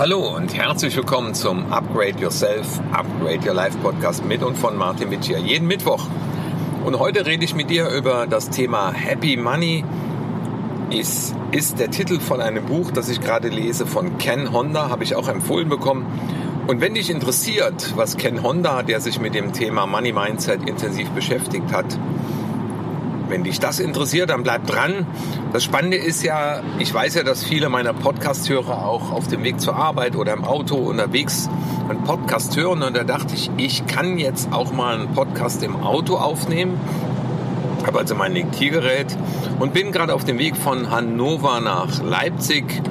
Hallo und herzlich willkommen zum Upgrade Yourself, Upgrade Your Life Podcast mit und von Martin Wittier. Jeden Mittwoch. Und heute rede ich mit dir über das Thema Happy Money. Ist, ist der Titel von einem Buch, das ich gerade lese von Ken Honda, habe ich auch empfohlen bekommen. Und wenn dich interessiert, was Ken Honda, der sich mit dem Thema Money Mindset intensiv beschäftigt hat, wenn dich das interessiert, dann bleib dran. Das Spannende ist ja, ich weiß ja, dass viele meiner Podcast-Hörer auch auf dem Weg zur Arbeit oder im Auto unterwegs einen Podcast hören. Und da dachte ich, ich kann jetzt auch mal einen Podcast im Auto aufnehmen. Habe also mein Diktiergerät und bin gerade auf dem Weg von Hannover nach Leipzig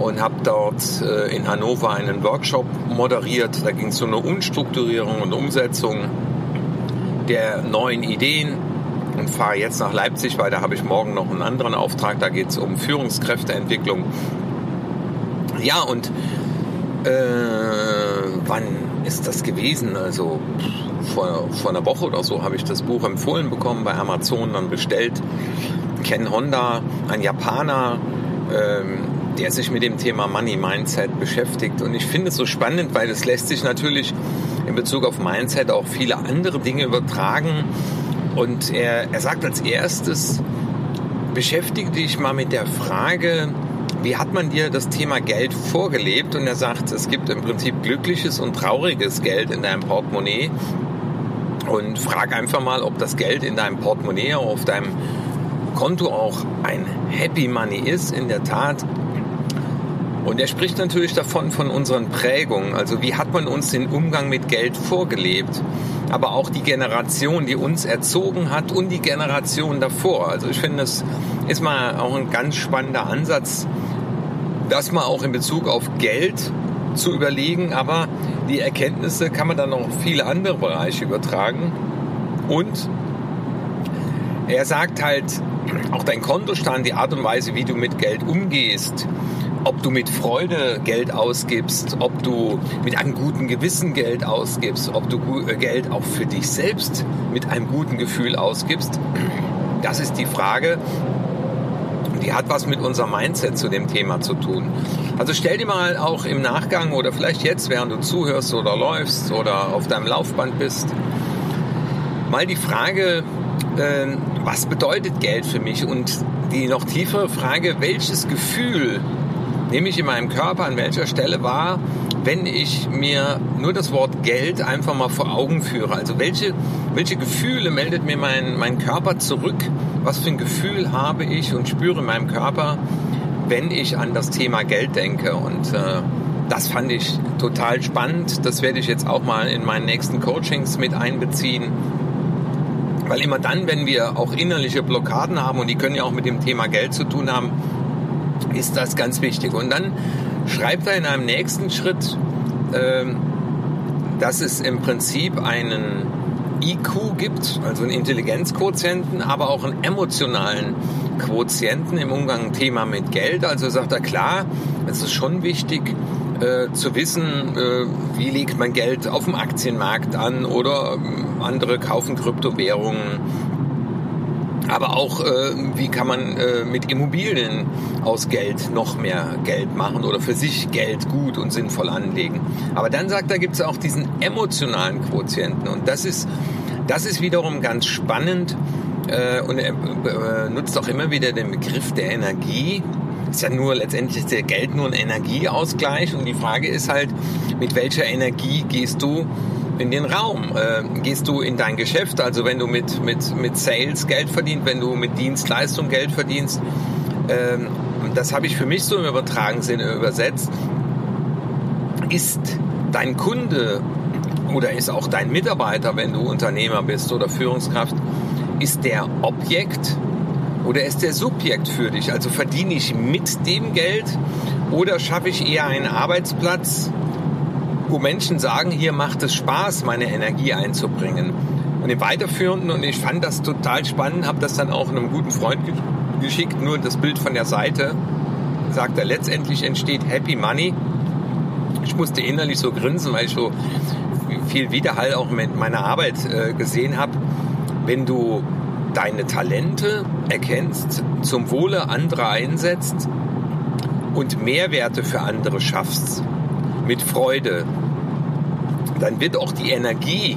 und habe dort äh, in Hannover einen Workshop moderiert. Da ging es um eine Umstrukturierung und Umsetzung der neuen Ideen und fahre jetzt nach Leipzig, weil da habe ich morgen noch einen anderen Auftrag. Da geht es um Führungskräfteentwicklung. Ja, und äh, wann ist das gewesen? Also vor, vor einer Woche oder so habe ich das Buch empfohlen bekommen, bei Amazon dann bestellt. Ken Honda, ein Japaner, ähm, der sich mit dem Thema Money Mindset beschäftigt. Und ich finde es so spannend, weil es lässt sich natürlich in Bezug auf Mindset auch viele andere Dinge übertragen. Und er, er sagt als erstes, beschäftige dich mal mit der Frage, wie hat man dir das Thema Geld vorgelebt? Und er sagt, es gibt im Prinzip glückliches und trauriges Geld in deinem Portemonnaie. Und frag einfach mal, ob das Geld in deinem Portemonnaie, auf deinem Konto auch ein Happy Money ist. In der Tat und er spricht natürlich davon, von unseren Prägungen. Also wie hat man uns den Umgang mit Geld vorgelebt? Aber auch die Generation, die uns erzogen hat und die Generation davor. Also ich finde, das ist mal auch ein ganz spannender Ansatz, das mal auch in Bezug auf Geld zu überlegen. Aber die Erkenntnisse kann man dann auf viele andere Bereiche übertragen. Und er sagt halt, auch dein Kontostand, die Art und Weise, wie du mit Geld umgehst, ob du mit Freude Geld ausgibst, ob du mit einem guten Gewissen Geld ausgibst, ob du äh, Geld auch für dich selbst mit einem guten Gefühl ausgibst, das ist die Frage. Die hat was mit unserem Mindset zu dem Thema zu tun. Also stell dir mal auch im Nachgang oder vielleicht jetzt, während du zuhörst oder läufst oder auf deinem Laufband bist, mal die Frage, äh, was bedeutet Geld für mich? Und die noch tiefere Frage, welches Gefühl nehme ich in meinem Körper an welcher Stelle wahr, wenn ich mir nur das Wort Geld einfach mal vor Augen führe. Also welche, welche Gefühle meldet mir mein, mein Körper zurück? Was für ein Gefühl habe ich und spüre in meinem Körper, wenn ich an das Thema Geld denke? Und äh, das fand ich total spannend. Das werde ich jetzt auch mal in meinen nächsten Coachings mit einbeziehen. Weil immer dann, wenn wir auch innerliche Blockaden haben, und die können ja auch mit dem Thema Geld zu tun haben, ist das ganz wichtig. Und dann schreibt er in einem nächsten Schritt, ähm, dass es im Prinzip einen IQ gibt, also einen Intelligenzquotienten, aber auch einen emotionalen Quotienten im Umgang Thema mit Geld. Also sagt er klar, es ist schon wichtig äh, zu wissen, äh, wie legt man Geld auf dem Aktienmarkt an oder äh, andere kaufen Kryptowährungen aber auch, äh, wie kann man äh, mit Immobilien aus Geld noch mehr Geld machen oder für sich Geld gut und sinnvoll anlegen. Aber dann sagt er, gibt es auch diesen emotionalen Quotienten. Und das ist, das ist wiederum ganz spannend. Äh, und er äh, nutzt auch immer wieder den Begriff der Energie. Ist ja nur letztendlich ist der Geld nur ein Energieausgleich. Und die Frage ist halt, mit welcher Energie gehst du in den Raum. Äh, gehst du in dein Geschäft, also wenn du mit, mit, mit Sales Geld verdienst, wenn du mit Dienstleistung Geld verdienst, ähm, das habe ich für mich so im übertragenen Sinne übersetzt, ist dein Kunde oder ist auch dein Mitarbeiter, wenn du Unternehmer bist oder Führungskraft, ist der Objekt oder ist der Subjekt für dich? Also verdiene ich mit dem Geld oder schaffe ich eher einen Arbeitsplatz, wo Menschen sagen, hier macht es Spaß, meine Energie einzubringen. Und im Weiterführenden, und ich fand das total spannend, habe das dann auch einem guten Freund geschickt, nur das Bild von der Seite, sagt er, letztendlich entsteht Happy Money. Ich musste innerlich so grinsen, weil ich so viel Widerhall auch mit meiner Arbeit äh, gesehen habe. Wenn du deine Talente erkennst, zum Wohle anderer einsetzt und Mehrwerte für andere schaffst, mit Freude, dann wird auch die Energie,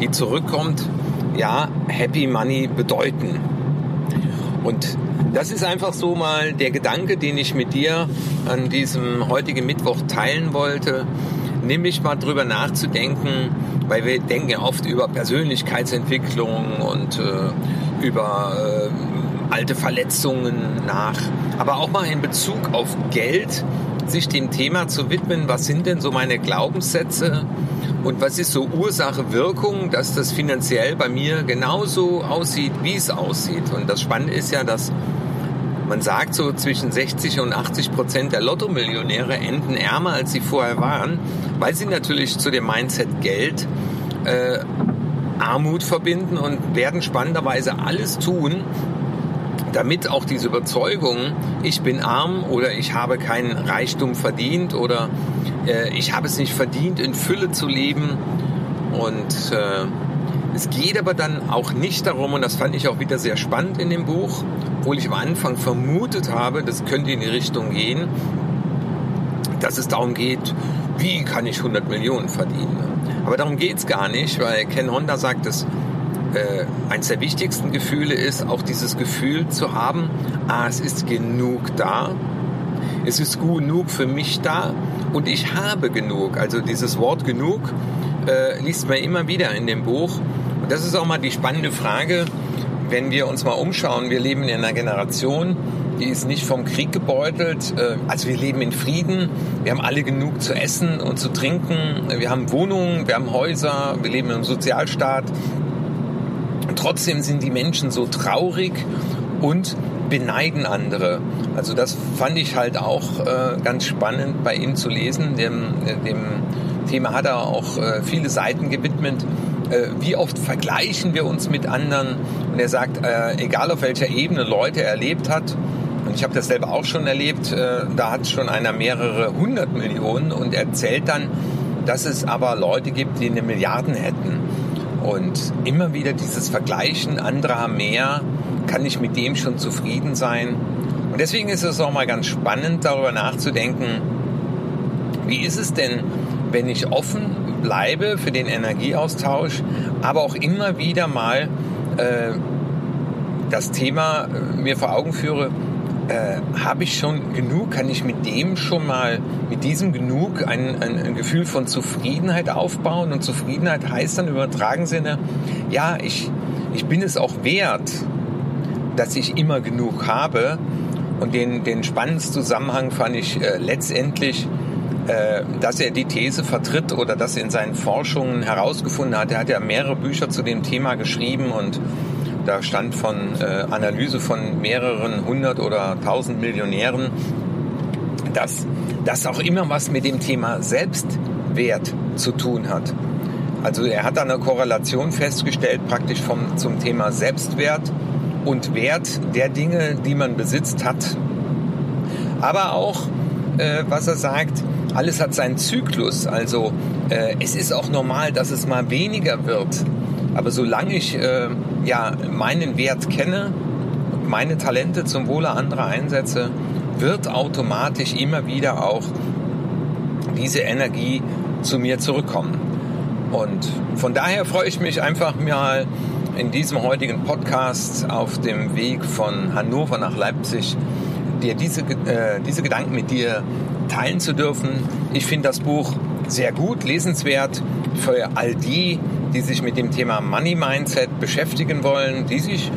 die zurückkommt, ja, Happy Money bedeuten. Und das ist einfach so mal der Gedanke, den ich mit dir an diesem heutigen Mittwoch teilen wollte, nämlich mal drüber nachzudenken, weil wir denken ja oft über Persönlichkeitsentwicklung und äh, über äh, alte Verletzungen nach, aber auch mal in Bezug auf Geld sich dem Thema zu widmen, was sind denn so meine Glaubenssätze und was ist so Ursache, Wirkung, dass das finanziell bei mir genauso aussieht, wie es aussieht. Und das Spannende ist ja, dass man sagt, so zwischen 60 und 80 Prozent der Lottomillionäre enden ärmer, als sie vorher waren, weil sie natürlich zu dem Mindset Geld äh, Armut verbinden und werden spannenderweise alles tun, damit auch diese Überzeugung, ich bin arm oder ich habe keinen Reichtum verdient oder äh, ich habe es nicht verdient, in Fülle zu leben. Und äh, es geht aber dann auch nicht darum, und das fand ich auch wieder sehr spannend in dem Buch, obwohl ich am Anfang vermutet habe, das könnte in die Richtung gehen, dass es darum geht, wie kann ich 100 Millionen verdienen. Aber darum geht es gar nicht, weil Ken Honda sagt, dass äh, eines der wichtigsten Gefühle ist, auch dieses Gefühl zu haben, ah, es ist genug da, es ist genug für mich da und ich habe genug. Also dieses Wort genug äh, liest man immer wieder in dem Buch. Und das ist auch mal die spannende Frage, wenn wir uns mal umschauen. Wir leben in einer Generation, die ist nicht vom Krieg gebeutelt. Äh, also wir leben in Frieden. Wir haben alle genug zu essen und zu trinken. Wir haben Wohnungen, wir haben Häuser, wir leben im Sozialstaat. Trotzdem sind die Menschen so traurig und beneiden andere. Also das fand ich halt auch äh, ganz spannend bei ihm zu lesen. Dem, äh, dem Thema hat er auch äh, viele Seiten gewidmet. Äh, wie oft vergleichen wir uns mit anderen? Und er sagt, äh, egal auf welcher Ebene Leute erlebt hat, und ich habe das selber auch schon erlebt, da hat schon einer mehrere hundert Millionen und erzählt dann, dass es aber Leute gibt, die eine Milliarden hätten. Und immer wieder dieses Vergleichen, andere haben mehr, kann ich mit dem schon zufrieden sein? Und deswegen ist es auch mal ganz spannend, darüber nachzudenken, wie ist es denn, wenn ich offen bleibe für den Energieaustausch, aber auch immer wieder mal äh, das Thema äh, mir vor Augen führe, äh, habe ich schon genug, kann ich mit dem schon mal, mit diesem genug ein, ein, ein, Gefühl von Zufriedenheit aufbauen. Und Zufriedenheit heißt dann im übertragenen Sinne, ja, ich, ich bin es auch wert, dass ich immer genug habe. Und den, den spannendsten Zusammenhang fand ich äh, letztendlich, äh, dass er die These vertritt oder dass er in seinen Forschungen herausgefunden hat. Er hat ja mehrere Bücher zu dem Thema geschrieben und da stand von äh, Analyse von mehreren hundert oder tausend Millionären, dass das auch immer was mit dem Thema Selbstwert zu tun hat. Also er hat da eine Korrelation festgestellt, praktisch vom, zum Thema Selbstwert und Wert der Dinge, die man besitzt hat. Aber auch, äh, was er sagt, alles hat seinen Zyklus. Also äh, es ist auch normal, dass es mal weniger wird. Aber solange ich äh, ja, meinen Wert kenne, meine Talente zum Wohle anderer einsetze, wird automatisch immer wieder auch diese Energie zu mir zurückkommen. Und von daher freue ich mich einfach mal in diesem heutigen Podcast auf dem Weg von Hannover nach Leipzig, dir diese, äh, diese Gedanken mit dir teilen zu dürfen. Ich finde das Buch sehr gut, lesenswert für all die, die sich mit dem Thema Money Mindset beschäftigen wollen, die sich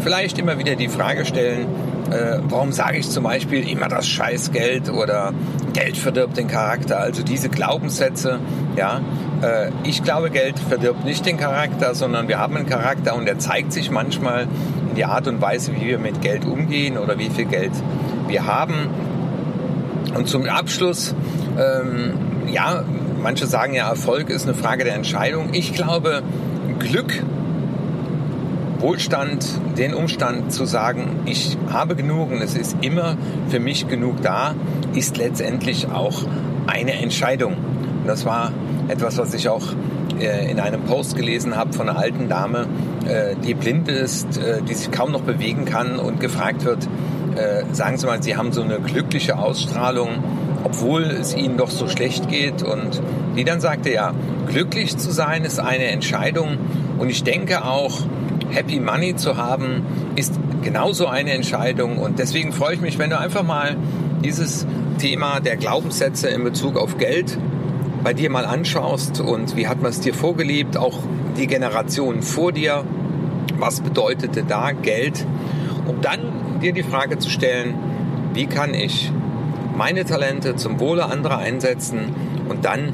vielleicht immer wieder die Frage stellen, äh, warum sage ich zum Beispiel immer das Scheißgeld oder Geld verdirbt den Charakter, also diese Glaubenssätze, ja. Äh, ich glaube, Geld verdirbt nicht den Charakter, sondern wir haben einen Charakter und der zeigt sich manchmal in die Art und Weise, wie wir mit Geld umgehen oder wie viel Geld wir haben. Und zum Abschluss, ähm, ja, Manche sagen ja, Erfolg ist eine Frage der Entscheidung. Ich glaube, Glück, Wohlstand, den Umstand zu sagen, ich habe genug und es ist immer für mich genug da, ist letztendlich auch eine Entscheidung. Und das war etwas, was ich auch äh, in einem Post gelesen habe von einer alten Dame, äh, die blind ist, äh, die sich kaum noch bewegen kann und gefragt wird, sagen Sie mal, Sie haben so eine glückliche Ausstrahlung, obwohl es Ihnen doch so schlecht geht. Und die dann sagte, ja, glücklich zu sein ist eine Entscheidung. Und ich denke auch, Happy Money zu haben, ist genauso eine Entscheidung. Und deswegen freue ich mich, wenn du einfach mal dieses Thema der Glaubenssätze in Bezug auf Geld bei dir mal anschaust und wie hat man es dir vorgelebt, auch die Generationen vor dir, was bedeutete da Geld, um dann dir die Frage zu stellen, wie kann ich meine Talente zum Wohle anderer einsetzen und dann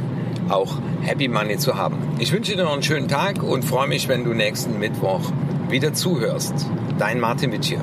auch Happy Money zu haben. Ich wünsche dir noch einen schönen Tag und freue mich, wenn du nächsten Mittwoch wieder zuhörst. Dein Martin Witsch.